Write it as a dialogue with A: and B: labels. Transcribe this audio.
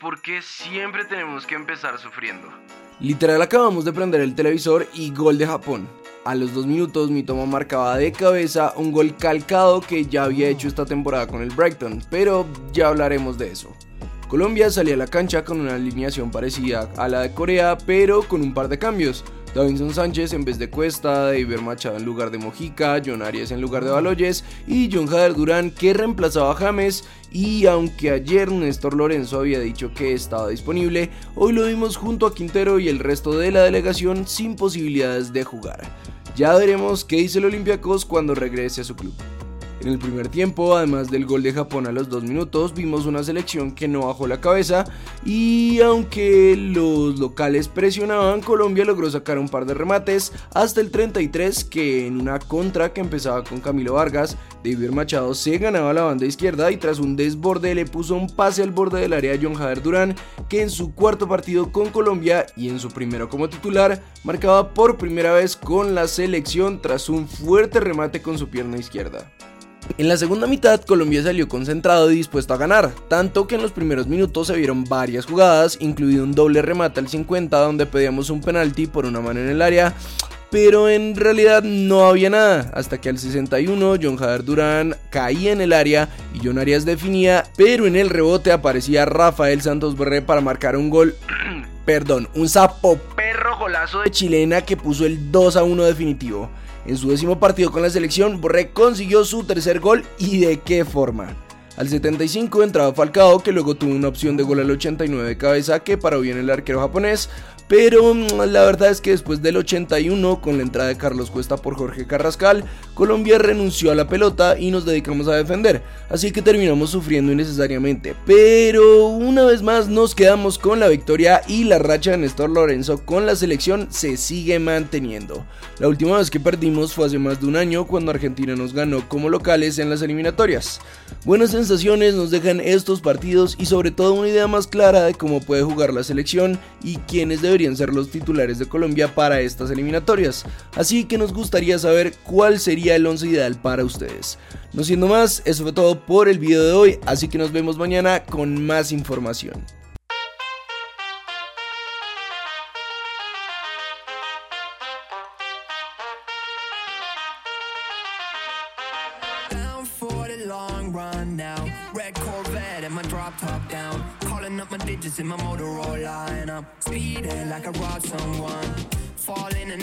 A: ¿Por qué siempre tenemos que empezar sufriendo?
B: Literal acabamos de prender el televisor y gol de Japón. A los dos minutos mi toma marcaba de cabeza un gol calcado que ya había hecho esta temporada con el Brighton, pero ya hablaremos de eso. Colombia salía a la cancha con una alineación parecida a la de Corea, pero con un par de cambios. Davinson Sánchez en vez de Cuesta, David Machado en lugar de Mojica, John Arias en lugar de Baloyes y John Jader Durán que reemplazaba a James y aunque ayer Néstor Lorenzo había dicho que estaba disponible, hoy lo vimos junto a Quintero y el resto de la delegación sin posibilidades de jugar. Ya veremos qué dice el Olympiacos cuando regrese a su club. En el primer tiempo, además del gol de Japón a los dos minutos, vimos una selección que no bajó la cabeza y aunque los locales presionaban, Colombia logró sacar un par de remates hasta el 33 que en una contra que empezaba con Camilo Vargas, David Machado se ganaba la banda izquierda y tras un desborde le puso un pase al borde del área a John Jader Durán que en su cuarto partido con Colombia y en su primero como titular marcaba por primera vez con la selección tras un fuerte remate con su pierna izquierda. En la segunda mitad Colombia salió concentrado y dispuesto a ganar, tanto que en los primeros minutos se vieron varias jugadas, incluido un doble remate al 50 donde pedíamos un penalti por una mano en el área, pero en realidad no había nada, hasta que al 61 John Jader Durán caía en el área y John Arias definía, pero en el rebote aparecía Rafael Santos Borré para marcar un gol, perdón, un sapo golazo de chilena que puso el 2 a 1 definitivo. En su décimo partido con la selección, Borré consiguió su tercer gol y de qué forma. Al 75 entraba Falcao, que luego tuvo una opción de gol al 89 de cabeza que paró bien el arquero japonés, pero mm, la verdad es que después del 81, con la entrada de Carlos Cuesta por Jorge Carrascal, Colombia renunció a la pelota y nos dedicamos a defender, así que terminamos sufriendo innecesariamente. Pero una vez más nos quedamos con la victoria y la racha de Néstor Lorenzo con la selección se sigue manteniendo. La última vez que perdimos fue hace más de un año cuando Argentina nos ganó como locales en las eliminatorias. Buenas sensaciones nos dejan estos partidos y sobre todo una idea más clara de cómo puede jugar la selección y quiénes deberían ser los titulares de Colombia para estas eliminatorias. Así que nos gustaría saber cuál sería el 11 ideal para ustedes. No siendo más, eso fue todo por el video de hoy, así que nos vemos mañana con más información.
C: Calling up my digits in my Motorola and I'm speeding like I robbed someone. Falling and I'm